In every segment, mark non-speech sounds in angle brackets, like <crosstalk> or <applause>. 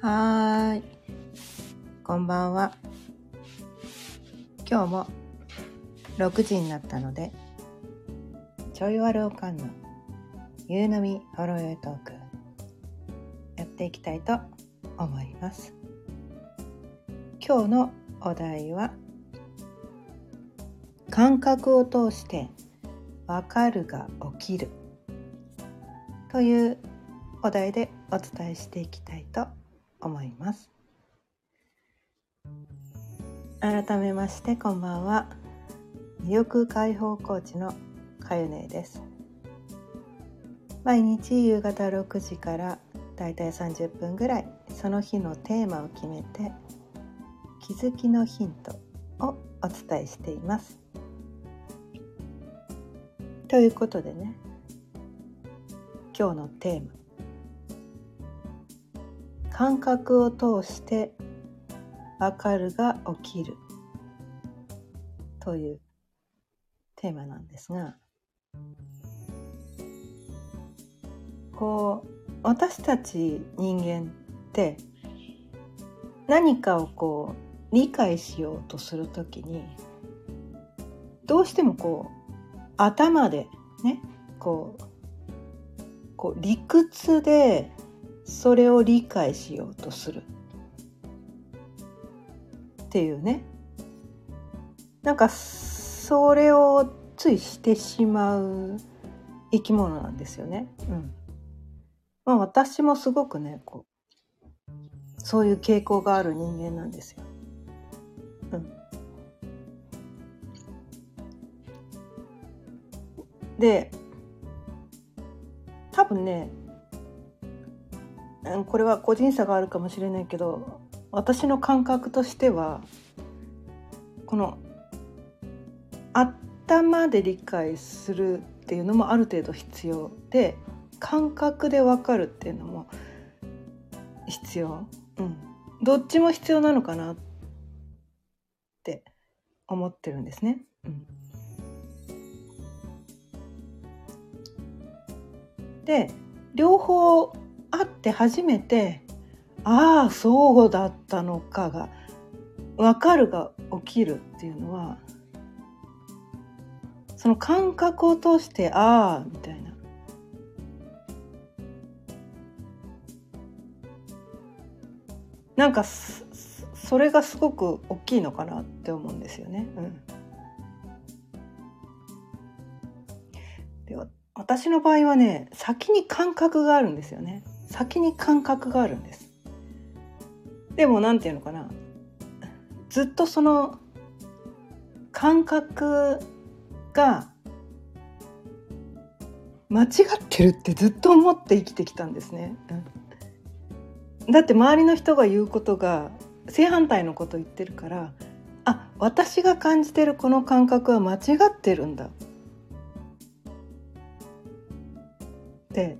はーい。こんばんは。今日も6時になったので、ちょいわるおかんの夕飲みほろよいトーク、やっていきたいと思います。今日のお題は、感覚を通してわかるが起きるというお題でお伝えしていきたいと思います。改めましてこんばんは。意欲解放コーチのかゆねです。毎日夕方6時からだいたい30分ぐらいその日のテーマを決めて気づきのヒントをお伝えしています。ということでね今日のテーマ。感覚を通してわかるが起きる。というテーマなんですが。こう私たち人間って何かをこう理解しようとするときにどうしてもこう頭でねこうこう理屈でそれを理解しようとするっていうねなんかそれをついしてしまう生き物なんですよね。うんまあ、私もすごくねこうそういう傾向がある人間なんですよ。うん、で分ねこれは個人差があるかもしれないけど私の感覚としてはこの頭で理解するっていうのもある程度必要で感覚で分かるっていうのも必要、うん、どっちも必要なのかなって思ってるんですね。うん、で両方あって初めてああそうだったのかが分かるが起きるっていうのはその感覚を通してああみたいななんかそれがすごく大きいのかなって思うんですよね。うん、私の場合はね先に感覚があるんですよね。先に感覚があるんです。でも何て言うのかな。ずっとその感覚が間違ってるってずっと思って生きてきたんですね、うん、だって周りの人が言うことが正反対のこと言ってるからあ私が感じてるこの感覚は間違ってるんだ。って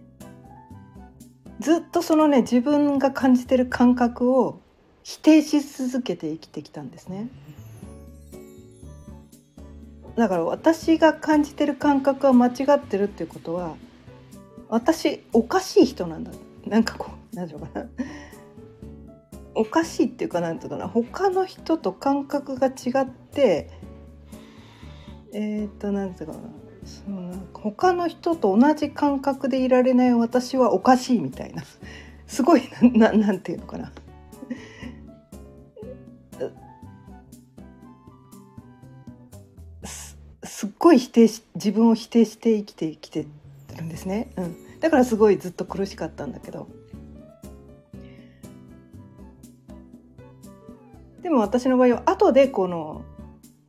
ずっとそのね自分が感じてる感覚を否定し続けて生きてきたんですね。だから私が感じてる感覚は間違ってるっていうことは私おかしい人なんだ。なんかこう何て言うかな。おかしいっていうかなんていうかな。他の人と感覚が違ってえっ、と何て言うかな。その他の人と同じ感覚でいられない私はおかしいみたいな。すごいななんていうのかな。すすっごい否定し自分を否定して生きてきてるんですね、うん、だからすごいずっと苦しかったんだけど。でも私の場合は後でこの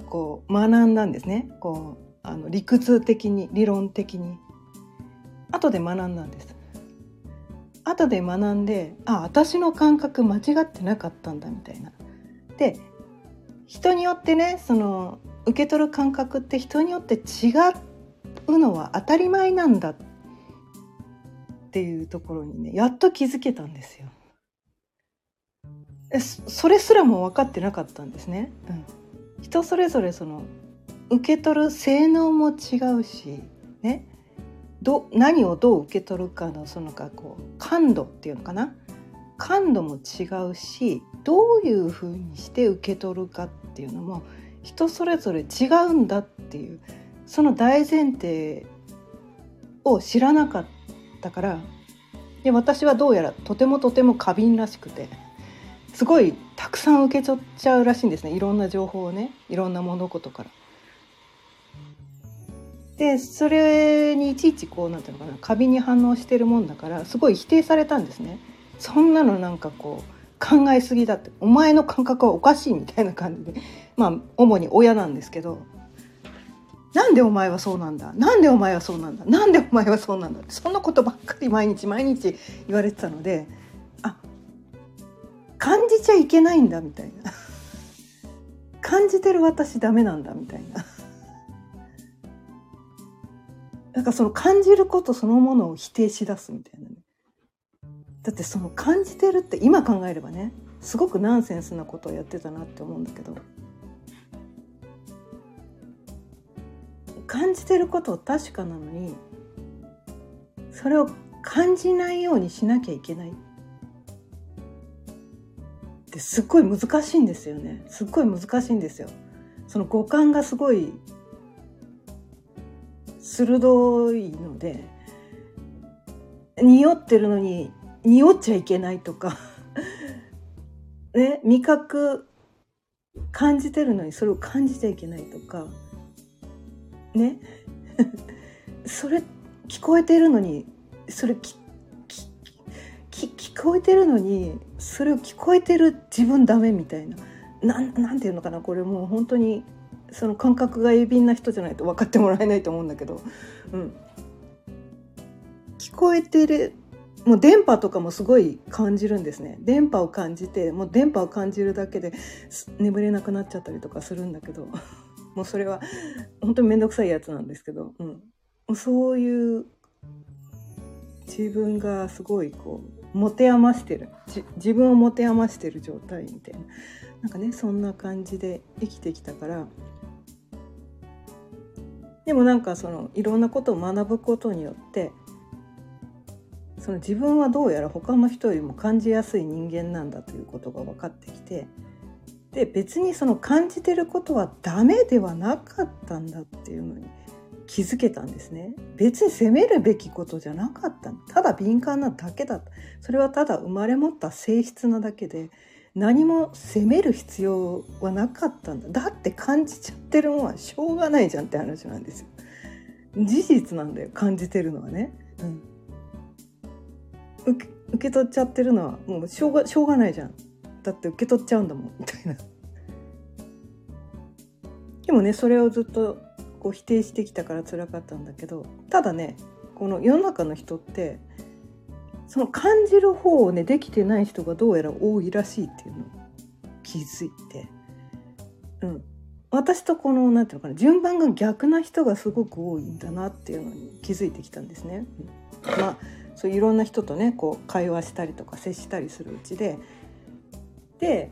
こう学んだんですね。こうあの理屈的に理論的に後で学んだんです後で学んであ私の感覚間違ってなかったんだみたいなで人によってねその受け取る感覚って人によって違うのは当たり前なんだっていうところにねやっと気づけたんですよ。それすらも分かってなかったんですね。うん、人それぞれその受け取る性能も違うしね。ど何をどう受け取るかのそのかこう感度っていうのかな。感度も違うしどういうふうにして受け取るかっていうのも人それぞれ違うんだっていうその大前提を知らなかったからで私はどうやらとてもとても過敏らしくてすごいたくさん受け取っちゃうらしいんですね。いろんな情報をねいろんな物事から。でそれにいちいちこうなんていうのかな過敏に反応してるもんだからすごい否定されたんですね。そんなのなんかこう考えすぎだってお前の感覚はおかしいみたいな感じでまあ主に親なんですけどなんでお前はそうなんだ？なんでお前はそうなんだ？なんでお前はそうなんだ？そんなことばっかり毎日毎日言われてたのであ感じちゃいけないんだみたいな。感じてる私ダメなんだみたいな。なんかその感じることそのものを否定しだすみたいなね。だってその感じてるって今考えればねすごくナンセンスなことをやってたなって思うんだけど。感じてることは確かなのにそれを感じないようにしなきゃいけない。ってすっごい難しいんですよね。すっごい難しいんですよ。その五感がすごい鋭いので匂ってるのに匂っちゃいけないとか <laughs> ね味覚感じてるのにそれを感じちゃいけないとかね。<laughs> それ聞こえてるのにそれ聞聞こえてるのにそれを聞こえてる自分ダメみたいな。なんなんていうのかなこれもう本当にその感覚が鋭敏な人じゃないと分かってもらえないと思うんだけど、うん、聞こえてる。もう電波とかもすごい感じるんですね。電波を感じてもう電波を感じるだけで眠れなくなっちゃったりとかするんだけど。<laughs> もうそれは本当に面倒くさいやつなんですけど、うん、そういう自分がすごいこう持て余してる。自分を持て余してる状態みたいな。なんかねそんな感じで生きてきたからでもなんかそのいろんなことを学ぶことによってその自分はどうやら他の人よりも感じやすい人間なんだということが分かってきてで別にその感じてることはダメではなかったんだっていうのに気づけたんですね。別に責めるべきことじゃなかった。ただ敏感なだけだ。ったそれはただ生まれ持った性質なだけで何も責める必要はなかったんだ。だって感じちゃってるもんはしょうがないじゃんって話なんですよ。事実なんだよ感じてるのはね、うん、受け受け取っちゃってるのはもうしょうがしょうがないじゃん。だって受け取っちゃうんだもんみたいな。でもねそれをずっとこう否定してきたから辛かったんだけどただねこの世の中の人ってその感じる方をねできてない人がどうやら多いらしいっていうのを気づいて、うん、私とこの何て言うのかな順番が逆な人がすごく多いんだなっていうのに気づいてきたんですね。うん、まあそういろんな人とねこう会話したりとか接したりするうちで。で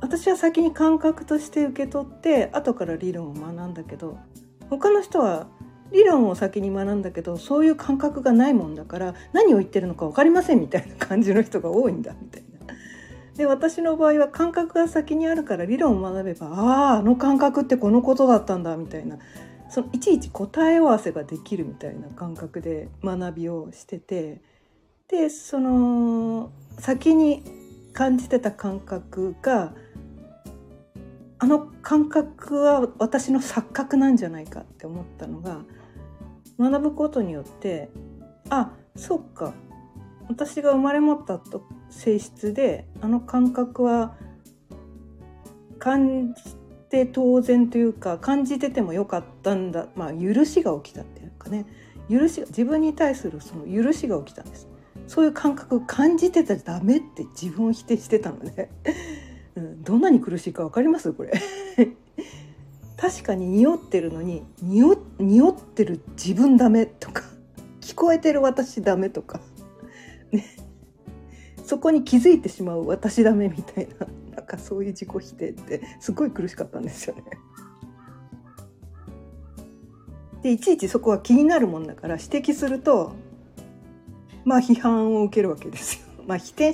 私は先に感覚として受け取って後から理論を学んだけど他の人は理論を先に学んだけどそういう感覚がないもんだから何を言ってるのか分かりませんみたいな感じの人が多いんだみたいな。で私の場合は感覚が先にあるから理論を学べばあああの感覚ってこのことだったんだみたいなそのいちいち答え合わせができるみたいな感覚で学びをしててでその先に感じてた感覚があの感覚は私の錯覚なんじゃないかって思ったのが学ぶことによってあそっか。私が生まれ持ったと性質であの感覚は感じて当然というか感じててもよかったんだ。まあ許しが起きたっていうかね。許し自分に対するその許しが起きたんです。そういう感覚感じてたらダメって自分を否定してたので、うん、どんなに苦しいか分かります？これ。確かに匂ってるのに匂ってる自分ダメとか <laughs> 聞こえてる私ダメとか <laughs> ねそこに気づいてしまう私ダメみたいな <laughs> なんかそういう自己否定ってすごい苦しかったんですよね。でいちいちそこは気になるもんだから指摘するとまあ批判を受けるわけですよ。まあ否定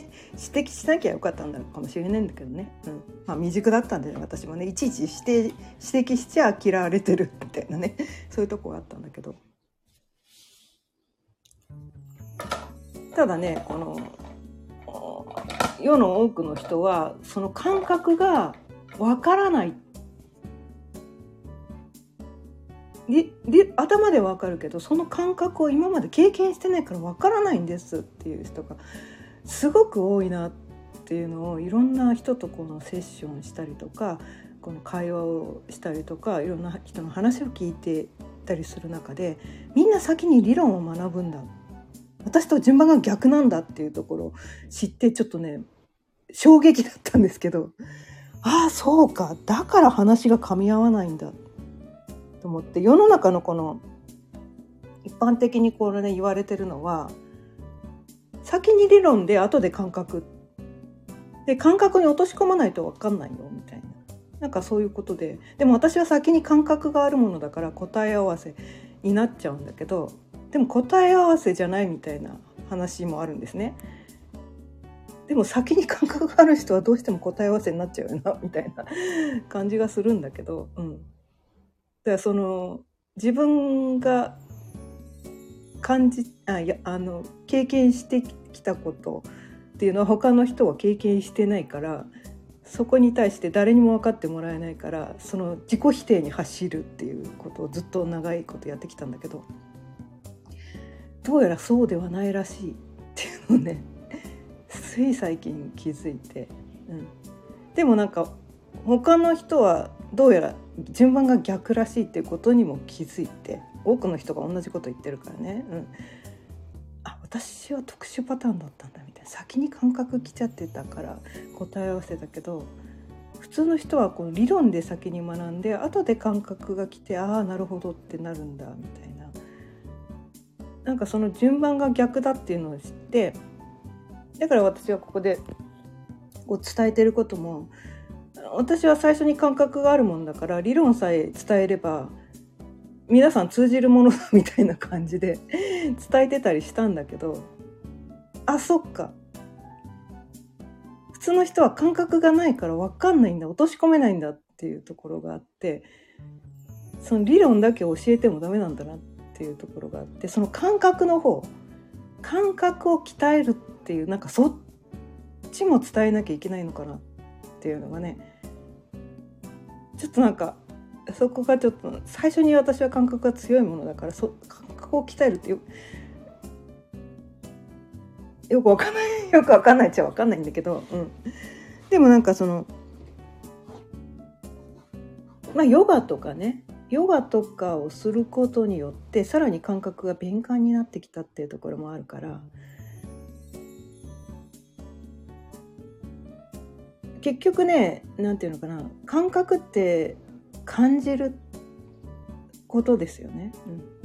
指摘しなきゃよかったんだかもしれないんだけどね、うん、まあ未熟だったんで、私もね。いちいち指定指摘しちゃ嫌われてるみたいなね。<laughs> そういうとこがあったんだけど。ただねこの世の多くの人はその感覚がわからない。でで頭でわかるけどその感覚を今まで経験してないからわからないんですっていう人がすごく多いなっていうのをいろんな人とこのセッションしたりとかこの会話をしたりとかいろんな人の話を聞いてたりする中でみんな先に理論を学ぶんだ。私と順番が逆なんだっていうところを知ってちょっとね衝撃だったんですけどああそうか。だから話が噛み合わないんだと思って世の中のこの一般的にこれね言われてるのは先に理論で後で感覚。で感覚に落とし込まないと分かんないよみたいな。なんかそういうことで。でも私は先に感覚があるものだから答え合わせになっちゃうんだけどでも答え合わせじゃないみたいな話もあるんですね。でも先に感覚がある人はどうしても答え合わせになっちゃうよな <laughs> みたいな感じがするんだけど、うん、だからその自分が感じあいやあの経験してきたことっていうのは他の人は経験してないからそこに対して誰にも分かってもらえないからその自己否定に走るっていうことをずっと長いことやってきたんだけどどうやらそうではないらしいっていうのをねつい最近気づいて、うん、でもなんか他の人はどうやら順番が逆らしいっていうことにも気づいて多くの人が同じこと言ってるからね、うん、私は特殊パターンだったんだみたいな先に感覚来ちゃってたから答え合わせたけど普通の人はこの理論で先に学んで後で感覚が来てああなるほどってなるんだみたいな。なんかその順番が逆だっていうのを知ってだから私はここでこう伝えてることも私は最初に感覚があるもんだから理論さえ伝えれば皆さん通じるものだみたいな感じで伝えてたりしたんだけどあそっか。普通の人は感覚がないから分かんないんだ。落とし込めないんだっていうところがあってその理論だけ教えてもダメなんだなっていうところがあってその感覚の方感覚を鍛えるっていうなんかそっちも伝えなきゃいけないのかなっていうのがねちょっとなんかそこがちょっと最初に私は感覚が強いものだからそ感を鍛えるってよよくわかんない <laughs> よくわかんないっちゃわかんないんだけど、うん、でもなんかそのまあヨガとかねヨガとかをすることによってさらに感覚が敏感になってきたっていうところもあるから結局ね何て言うのかな感覚って感じることですよね。うん、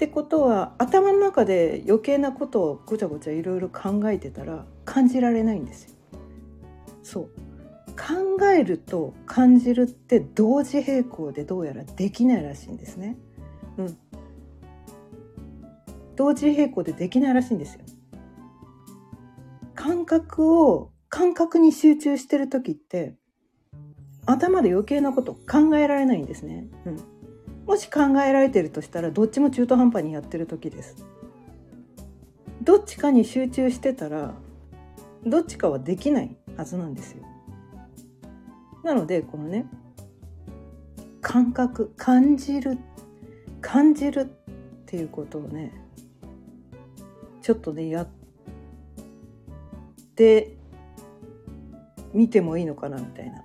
ってことは頭の中で余計なことをごちゃごちゃいろいろ考えてたら感じられないんですよ。そう考えると感じるって同時並行でどうやらできないらしいんですね。うん。同時並行でできないらしいんですよ。感覚を感覚に集中してる時って頭で余計なこと考えられないんですね、うん、もし考えられてるとしたらどっちも中途半端にやってる時です。どっちかに集中してたらどっちかはできないはずなんですよ。なのでこのね感覚感じる感じるっていうことをねちょっとねやってみてもいいのかなみたいな。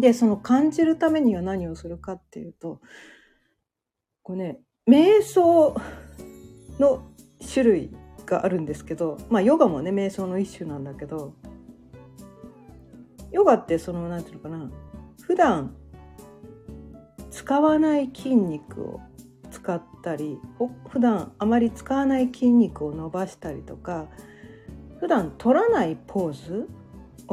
でその感じるためには何をするかっていうとこうね瞑想の種類があるんですけどまあヨガもね瞑想の一種なんだけどヨガってその何て言うのかな普段使わない筋肉を使ったり普段あまり使わない筋肉を伸ばしたりとか普段取らないポーズ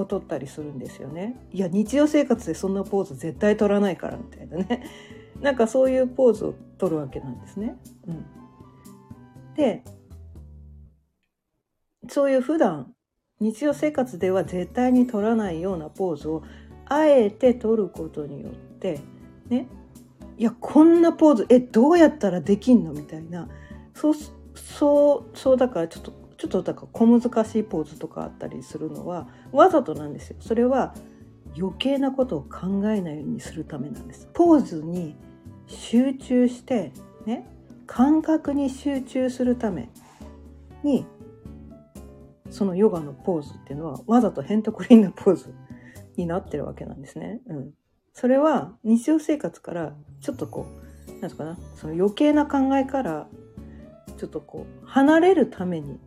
を取ったりするんですよね。いや日常生活でそんなポーズ絶対取らないからみたいなね <laughs> なんかそういうポーズを取るわけなんですね。うん、でそういう普段日常生活では絶対に取らないようなポーズをあえて取ることによってねいやこんなポーズえどうやったらできんのみたいなそうそうそうだからちょっとちょっとだから小難しいポーズとかあったりするのはわざとなんですよ。それは余計なことを考えないようにするためなんです。ポーズに集中してね感覚に集中するためにそのヨガのポーズっていうのはわざとヘントクリーンなポーズになってるわけなんですね。うん、それは日常生活からちょっとこうなんですかなその余計な考えからちょっとこう離れるために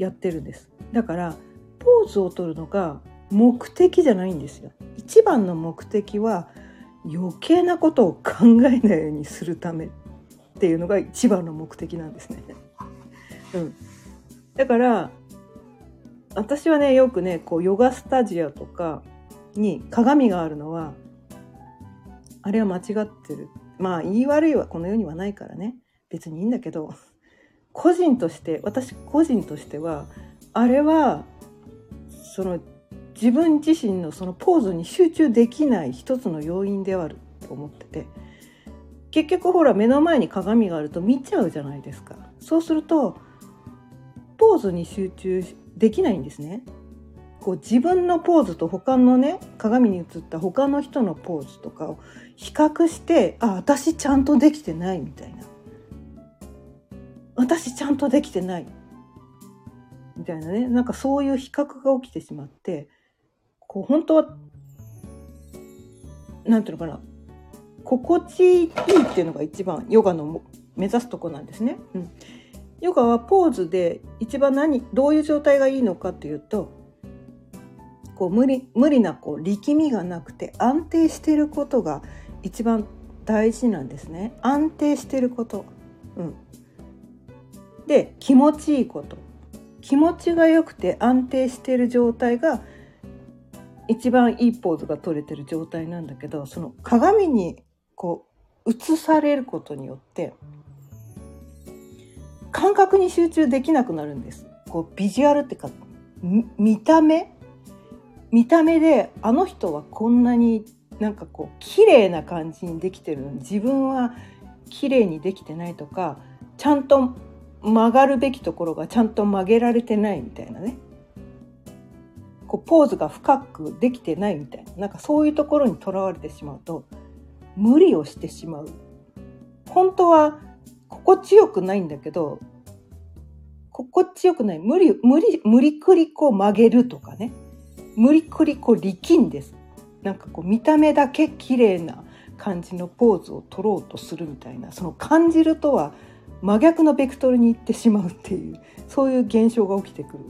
やってるんです。だからポーズを取るのが目的じゃないんですよ。一番の目的は余計なことを考えないようにするためっていうのが一番の目的なんですね。<laughs> うん、だから私はねよくねこうヨガスタジオとかに鏡があるのはあれは間違ってるまあ言い悪いはこの世にはないからね別にいいんだけど個人として私個人としてはあれはその自分自身のそのポーズに集中できない一つの要因であると思ってて。結局ほら目の前に鏡があると見ちゃうじゃないですか。そうするとポーズに集中できないんですね。こう自分のポーズと他のね鏡に映った他の人のポーズとかを比較してあ私ちゃんとできてないみたいな。私ちゃんとできてない。みたいなね。なんかそういう比較が起きてしまってこう本当は何ていうのかな。心地いいっていうのが一番ヨガの目指すとこなんですね。うん。ヨガはポーズで一番何どういう状態がいいのかというとこう無理無理なこう力みがなくて安定していることが一番大事なんですね。安定していること、うん、で気持ちいいこと気持ちが良くて安定している状態が一番いいポーズが取れてる状態なんだけどその鏡にこう映されることによって感覚に集中できなくなるんです。こうビジュアルってか見た目？見た目であの人はこんなになんかこう綺麗な感じにできてるのに自分は綺麗にできてないとかちゃんと曲がるべきところがちゃんと曲げられてないみたいなね。こうポーズが深くできてないみたいな。なんかそういうところにとらわれてしまうと無理をしてしまう。本当は心地よくないんだけど心地よくない。無理無理無理くりこう曲げるとかね。無理くりこう力んです。なんかこう見た目だけ綺麗な感じのポーズを取ろうとするみたいな。その感じるとは真逆のベクトルに行ってしまうっていうそういう現象が起きてくる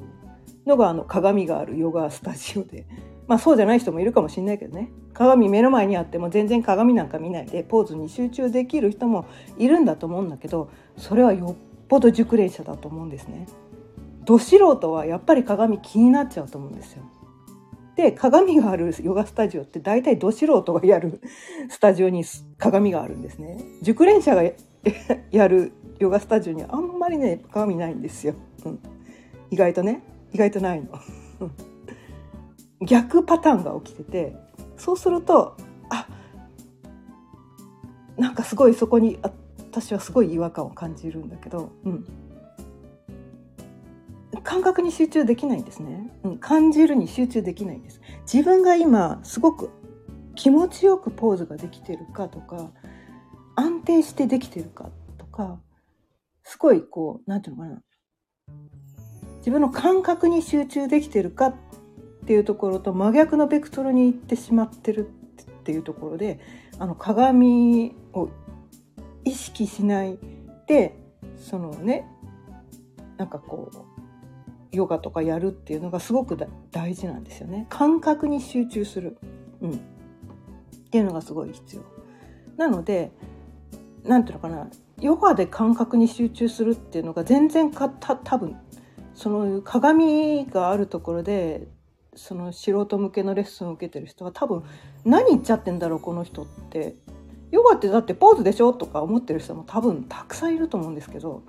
のがあの鏡があるヨガスタジオでまあそうじゃない人もいるかもしれないけどね鏡目の前にあっても全然鏡なんか見ないでポーズに集中できる人もいるんだと思うんだけどそれはよっぽど熟練者だと思うんですね。ど素人はやっぱり鏡気になっちゃうと思うんですよ。で鏡があるヨガスタジオって大体ど素人がやるスタジオに鏡があるんですね。熟練者がやるヨガスタジオにあんまりね鏡ないんですよ。うん、意外とね。意外とないの。<laughs> 逆パターンが起きててそうするとあなんかすごいそこに私はすごい違和感を感じるんだけど、うん、感覚に集中できないんですね、うん、感じるに集中できないんです。自分が今すごく気持ちよくポーズができてるかとか安定してできてるかとかすごいこう何て言うのかな自分の感覚に集中できてるかっていうところと真逆のベクトルに行ってしまってるっていうところであの鏡を意識しないでそのねなんかこうヨガとかやるっていうのがすごく大事なんですよね。感覚に集中する、うん、っていうのがすごい必要。なので何ていうのかなヨガで感覚に集中するっていうのが全然かた多分その鏡があるところでその素人向けのレッスンを受けてる人は多分何言っちゃってんだろうこの人ってヨガってだってポーズでしょとか思ってる人も多分たくさんいると思うんですけど、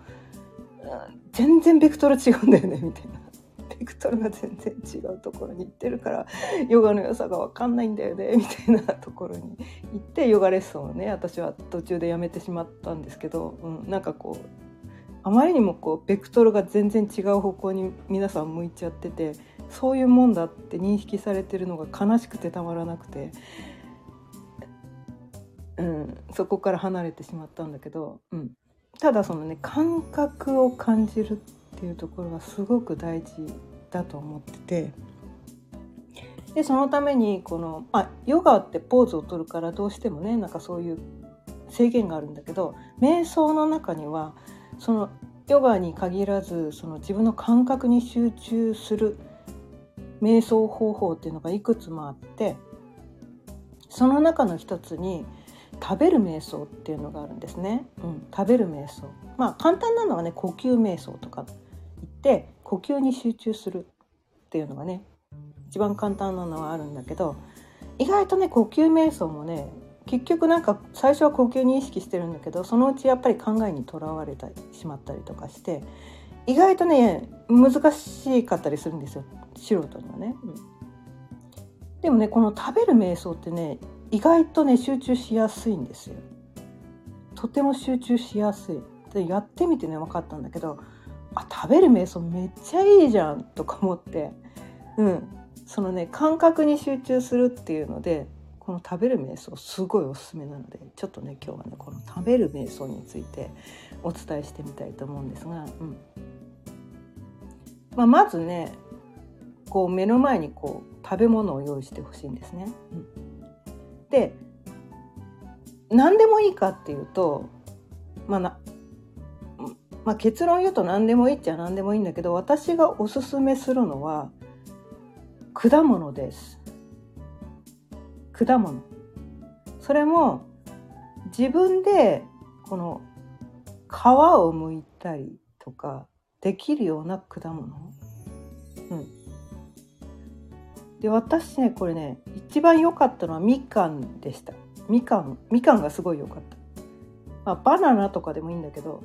全然ベクトル違うんだよねみたいな。ベクトルが全然違うところに行ってるからヨガの良さが分かんないんだよねみたいなところに行ってヨガレッスンをね私は途中でやめてしまったんですけど、うん、なんかこうあまりにもこうベクトルが全然違う方向に皆さん向いちゃっててそういうもんだって認識されてるのが悲しくてたまらなくて、うん、そこから離れてしまったんだけど、うん、ただそのね感覚を感じるっっていうところがすごく大事だと思ってて。でそのためにこの、あ、ヨガってポーズを取るからどうしてもねなんかそういう制限があるんだけど瞑想の中にはそのヨガに限らずその自分の感覚に集中する瞑想方法っていうのがいくつもあってその中の一つに食べる瞑想っていうのがあるんですね。うん、食べる瞑想まあ簡単なのはね呼吸瞑想とか言って呼吸に集中するっていうのがね一番簡単なのはあるんだけど意外とね呼吸瞑想もね結局なんか最初は呼吸に意識してるんだけどそのうちやっぱり考えにとらわれてしまったりとかして意外とね難しかったりするんですよ素人にはね、うん、でもねこの食べる瞑想ってね意外とね集中しやすいんですよ。とても集中しやすい。でやってみてね分かったんだけどあ食べる瞑想めっちゃいいじゃんとか思って。うん。そのね感覚に集中するっていうのでこの食べる瞑想すごいおすすめなのでちょっとね今日はねこの食べる瞑想についてお伝えしてみたいと思うんですが、うん。まあ、まずねこう目の前にこう食べ物を用意してほしいんですね。うん、で何でもいいかっていうと、まあまあ、結論言うと何でもいいっちゃ何でもいいんだけど私がおすすめするのは果物です。果物。それも自分でこの皮を剥いたりとかできるような果物。うん。で私ねこれね一番良かったのはみかんでした。みかんみかんがすごい良かった、まあ、バナナとかでもいいんだけど、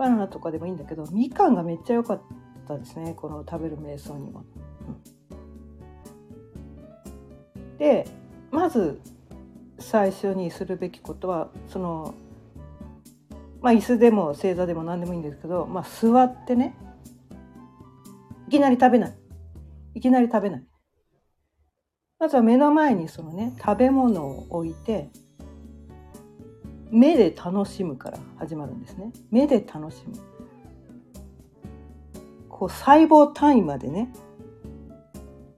バナナとかでもいいんだけどみかんがめっちゃ良かったですねこの食べる瞑想には。でまず最初にするべきことはそのまあ椅子でも正座でも何でもいいんですけど、まあ、座ってねいきなり食べない。いきなり食べない。まずは目の前にそのね食べ物を置いて目で楽しむから始まるんですね目で楽しむこう細胞単位までね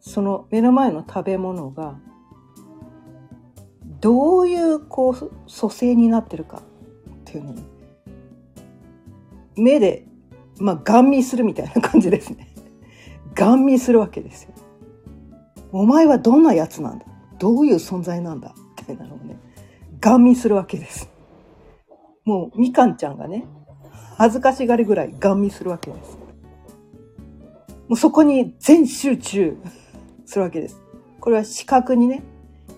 その目の前の食べ物がどういうこう蘇生になってるかっていうのに目でまあガン見するみたいな感じですね。<laughs> ガン見するわけですよ。お前はどんなやつなんだ？どういう存在なんだ？みたいなのをね、ガン見するわけです。もうみかんちゃんがね、恥ずかしがりぐらいガン見するわけです。もうそこに全集中するわけです。これは視覚にね、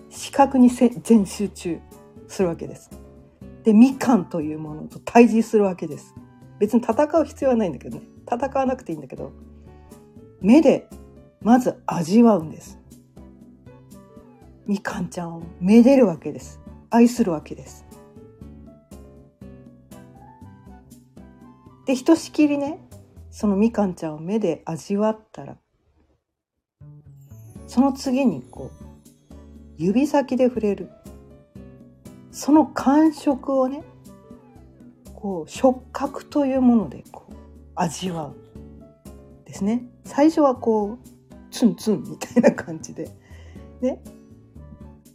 視覚に全集中するわけです。で、みかんというものと対峙するわけです。別に戦う必要はないんだけどね。戦わなくていいんだけど、目でまず味わうんです。みかんちゃんをめでるわけです。愛するわけです。で、ひとしきりね、そのみかんちゃんを目で味わったら、その次にこう、指先で触れる。その感触をねこう触覚というものでこう味わう。ですね。最初はこうツンツンみたいな感じで。ね。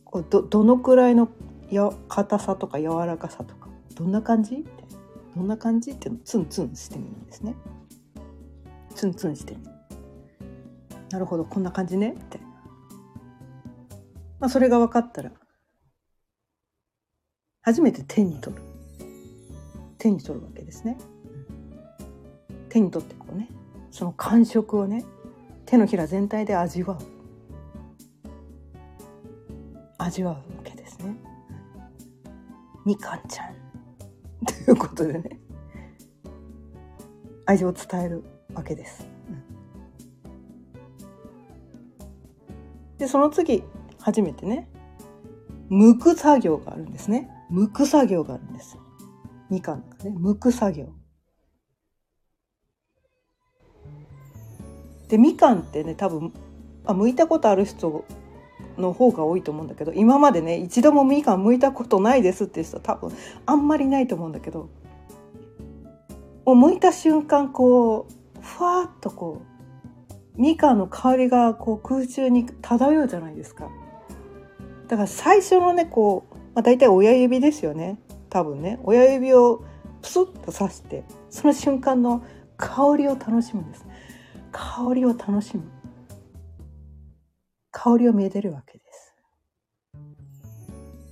こうどのくらいのや硬さとか柔らかさとか。どんな感じ？どんな感じっていうのツンツンしてみるんですね。ツンツンしてみる。なるほどこんな感じね。ってまあ、それが分かったら初めて手に取る。手に取るわけですね。手に取ってこうね。その感触をね手のひら全体で味わう。味わうわけですね。みかんちゃん。いうことでね。愛情を伝えるわけです。でその次初めてね剥く作業があるんですね。剥く作業があるんです。みかんがね。剥く作業。でみかんってね多分あ剥いたことある人の方が多いと思うんだけど今までね一度もみかん剥いたことないですっていう人は多分あんまりないと思うんだけどもう剥いた瞬間こうふわっとこうみかんの香りがこう空中に漂うじゃないですか。だから最初のねこう、まあ、大体親指ですよね。多分ね。親指をプスッと刺してその瞬間の香りを楽しむんです。香りを楽しむ。香りをめでるわけです。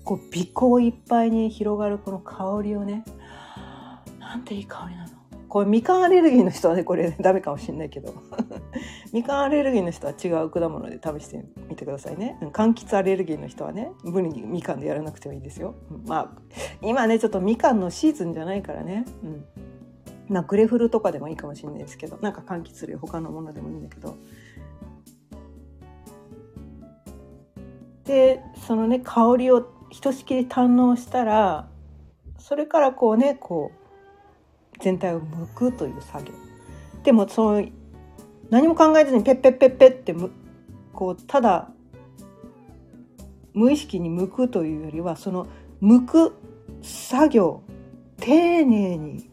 こう鼻孔いっぱいに広がるこの香りをねなんていい香りなの？これみかんアレルギーの人はねこれダメかもしれないけど。<laughs> みかんアレルギーの人は違う果物で試してみてくださいね。柑橘アレルギーの人はね無理にみかんでやらなくてもいいですよ。まあ今ねちょっとみかんのシーズンじゃないからね。うん。まあグレフルとかでもいいかもしれないですけどなんか柑橘類他のものでもいいんだけど。でそのね香りをひとしきり堪能したらそれからこうねこう全体を剥くという作業。でもその何も考えずにペッペッペッペッってむこうただ無意識に剥くというよりはその剥く作業。丁寧に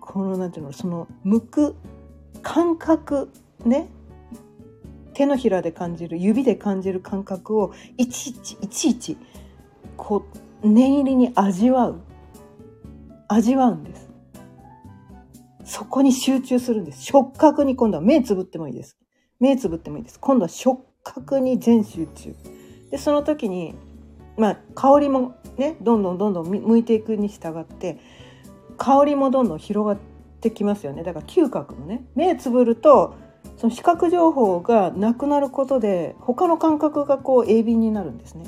このなんていうのその剥く感覚ね。手のひらで感じる指で感じる感覚をいちいちいちいちこう念入りに味わう味わうんですそこに集中するんです。触覚に今度は目つぶってもいいです。目つぶってもいいです。今度は触覚に全集中。で、その時に、まあ、香りもね、どんどんどんどん向いていくに従って、香りもどんどん広がってきますよね。だから嗅覚のね、目つぶると、その視覚情報がなくなることで、他の感覚がこう鋭敏になるんですね。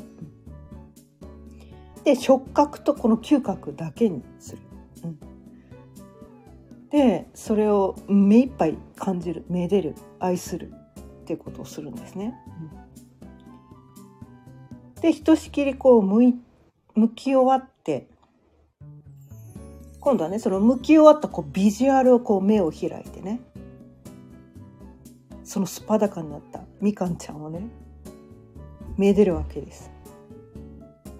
で、触覚とこの嗅覚だけにする。うんでそれを目いっぱい感じるめでる愛するっていうことをするんですね。うん、でひとしきりこう向い向き終わって今度はねその向き終わったこうビジュアルをこう目を開いてねそのすっぱだかになったみかんちゃんをねめでるわけです。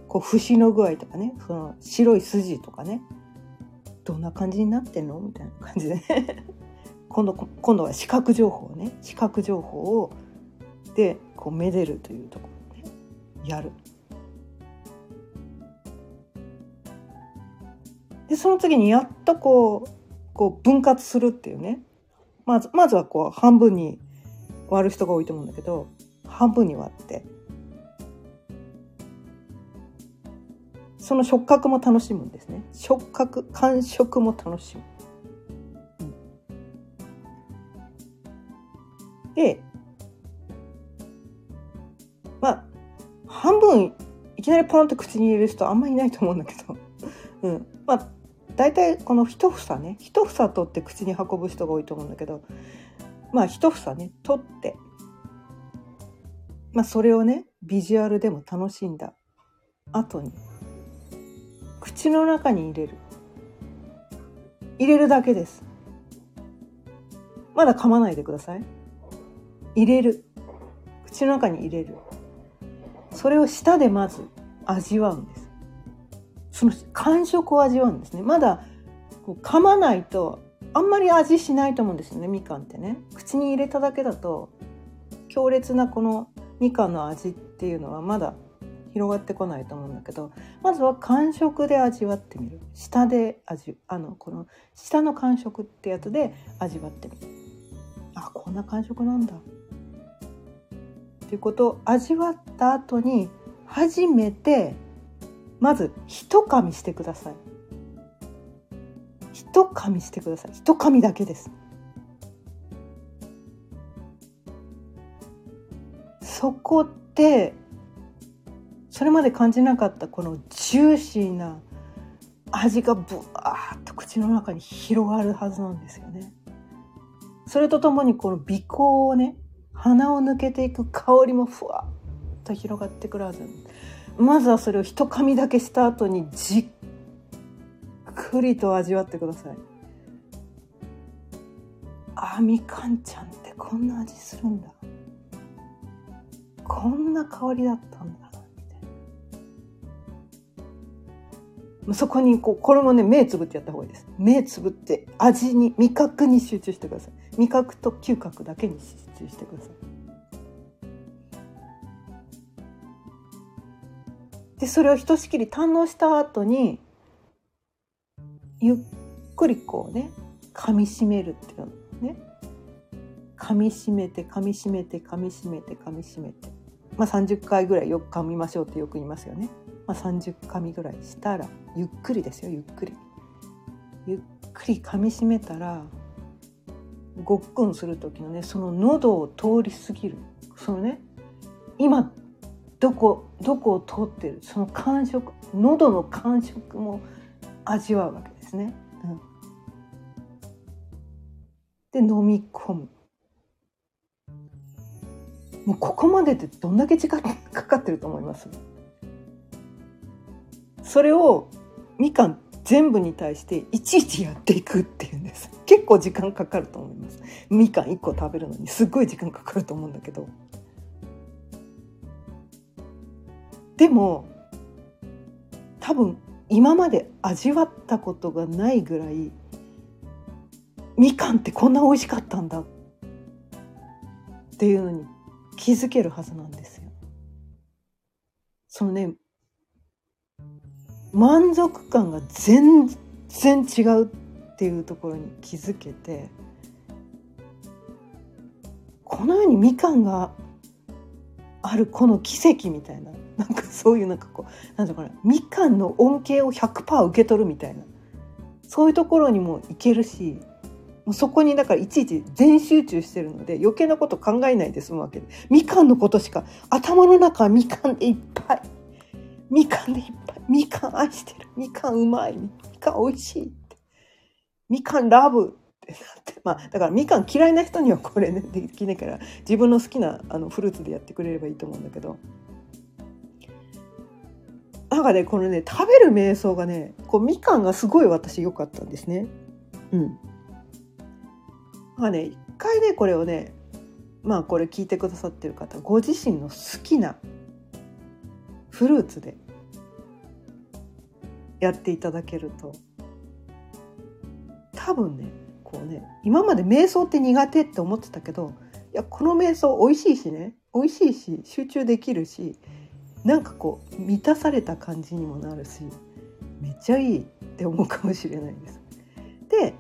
こう節の具合とかねその白い筋とかねどんな感じになってんの？みたいな感じで <laughs> 今度今度は視覚情報ね視覚情報をでこうめでるというところで、ね、やる。でその次にやっとこうこう分割するっていうねまずまずはこう半分に割る人が多いと思うんだけど半分に割って。その触覚も楽しむんですね。触覚感触も楽しむ、うん、でまあ半分いきなりポンって口に入れる人あんまりいないと思うんだけど、<laughs> うん、まあ大体この一房ね一房取って口に運ぶ人が多いと思うんだけどまあ一房ね取って。まあそれをねビジュアルでも楽しんだ。後に口の中に入れる。入れるだけです。まだ噛まないでください。入れる。口の中に入れる。それを舌でまず味わうんです。その感触を味わうんですね。まだ噛まないとあんまり味しないと思うんですよねみかんってね。口に入れただけだと強烈なこのみかんの味っていうのはまだ広がってこないと思うんだけどまずは感触で味わってみる。舌で味あのこの舌の感触ってやつで味わってみる。あこんな感触なんだ。っていうことを味わった後に初めてまず一噛みしてください。一噛みしてください。一噛みだけです。そこでそれまで感じなかったこのジューシーな味がブワーッと口の中に広がるはずなんですよね。それとともにこの鼻孔をね鼻を抜けていく香りもふわっと広がってくるはずまずはそれを一噛みだけした後にじっくりと味わってください。あみかんちゃんってこんな味するんだ。こんな香りだったんだ。みたいなそこにこうこれもね目つぶってやった方がいいです。目つぶって味に味覚に集中してください。味覚と嗅覚だけに集中してください。でそれをひとしきり堪能した後にゆっくりこうね噛みしめるっていうのね。噛みしめて噛みしめて噛みしめて噛みしめて。まあ30回ぐらいよく噛みましょうってよく言いますよね、まあ、30噛みぐらいしたらゆっくりですよゆっくり。ゆっくり噛みしめたらごっくんする時のねその喉を通り過ぎる。そのね今どこどこを通ってるその感触喉の感触も味わうわけ。ですね。うん、で飲み込む。もうここまでってどんだけ時間かかってると思います？それをみかん全部に対していちいちやっていくっていうんです。結構時間かかると思います。みかん1個食べるのにすっごい時間かかると思うんだけど。でも多分今まで味わったことがないぐらいみかんってこんな美味しかったんだっていうのに気づけるはずなんですよ。そのね満足感が全然違うっていうところに気づけてこの世にみかんがあるこの奇跡みたいな。なんかそういうなんかこうなんだかなみかんの恩恵を100%受け取るみたいな。そういうところにも行けるしもうそこにだからいちいち全集中してるので余計なこと考えないで済むわけで。みかんのことしか頭の中はみかんでいっぱい。みかんでいっぱい。みかん愛してる。みかんうまい。みかん美味しいみかんラブ。ってなってまあだからみかん嫌いな人にはこれねできないから自分の好きなあのフルーツでやってくれればいいと思うんだけどなんかねこのね食べる瞑想がねこうみかんがすごい私良かったんですね。うん。まあね一回ねこれをねまあこれ聞いてくださってる方ご自身の好きなフルーツでやっていただけると多分ねこうね今まで瞑想って苦手って思ってたけどいやこの瞑想美味しいしね美味しいし集中できるしなんかこう満たされた感じにもなるしめっちゃいいって思うかもしれないです。で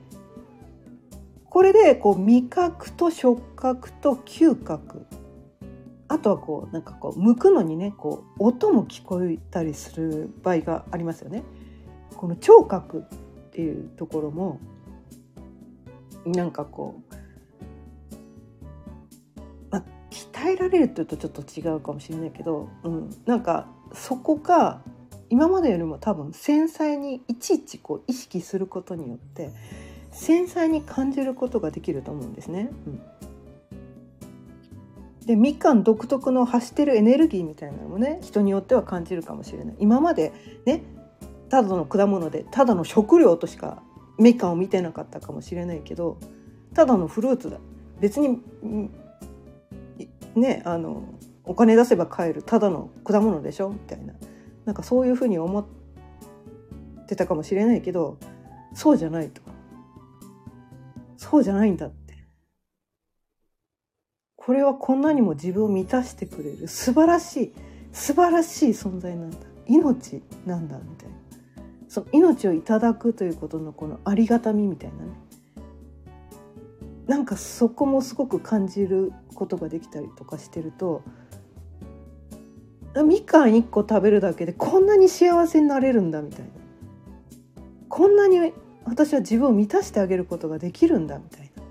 これでこう味覚と触覚と嗅覚あとはこうなんかこう剥くのにねこう音も聞こえたりする場合がありますよね。この聴覚っていうところもなんかこうまあ鍛えられるっていうとちょっと違うかもしれないけど、うん、なんかそこが今までよりも多分繊細にいちいちこう意識することによって繊細に感じることができると思うんですね。うん。でみかん独特の発してるエネルギーみたいなのもね人によっては感じるかもしれない。今までねただの果物でただの食料としかみかんを見てなかったかもしれないけどただのフルーツだ。別にねあのお金出せば買えるただの果物でしょ？みたいな。なんかそういうふうに思ってたかもしれないけどそうじゃないと。そうじゃないんだって。これはこんなにも自分を満たしてくれる素晴らしい素晴らしい存在なんだ。命なんだみたいな。その命をいただくということのこのありがたみみたいなね。なんかそこもすごく感じることができたりとかしてるとみかん1個食べるだけでこんなに幸せになれるんだみたいな。こんなに私は自分を満たしてあげることができるんだみたいな。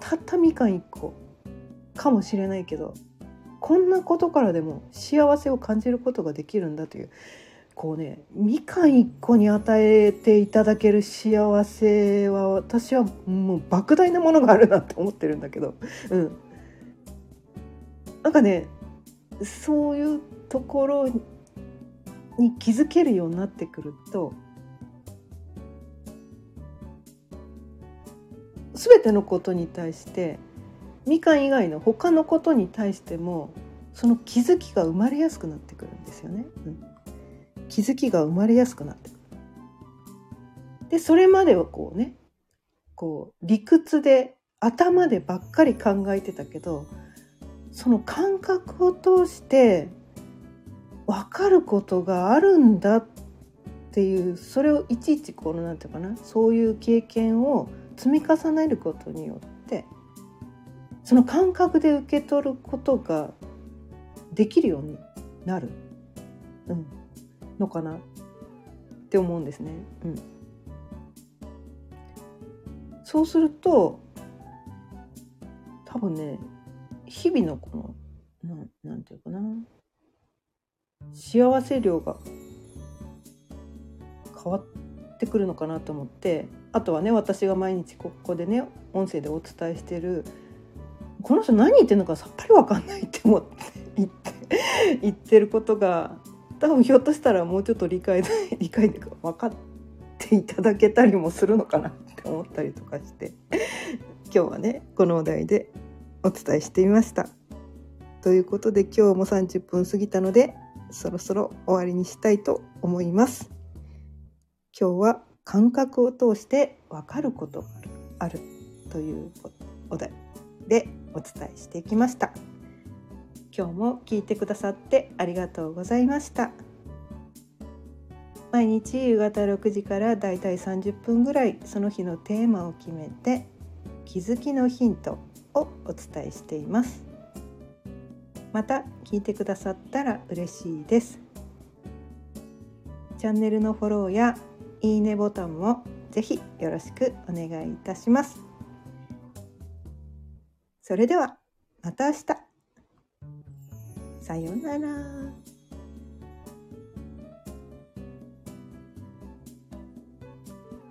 たったみかん1個かもしれないけどこんなことからでも幸せを感じることができるんだという。こうねみかん一個に与えていただける幸せは私はもう莫大なものがあるなって思ってるんだけど、うん、なんかねそういうところに気づけるようになってくると全てのことに対してみかん以外の他のことに対してもその気づきが生まれやすくなってくるんですよね。うん、気づきが生まれやすくなってくる。でそれまではこうねこう理屈で頭でばっかり考えてたけどその感覚を通して分かることがあるんだっていうそれをいちいちこのなんていうかなそういう経験を積み重ねることによってその感覚で受け取ることができるようになる、うん、のかな？って思うんですね。うん、そうすると多分ね日々のこのななんていうかな？幸せ量が変わってくるのかなと思ってあとはね私が毎日ここでね音声でお伝えしてるこの人何言ってるのかさっぱり分かんないって思って <laughs> 言って言ってることが多分ひょっとしたらもうちょっと理解理解で分かっていただけたりもするのかなって思ったりとかして今日はねこのお題でお伝えしてみました。ということで今日も30分過ぎたのでそろそろ終わりにしたいと思います。今日は感覚を通して分かることがあるというお題でお伝えしてきました。今日も聞いてくださってありがとうございました。毎日夕方6時からだいたい30分ぐらいその日のテーマを決めて気づきのヒントをお伝えしています。また聞いてくださったら嬉しいです。チャンネルのフォローやいいねボタンもぜひよろしくお願いいたします。それではまた明日。さようなら。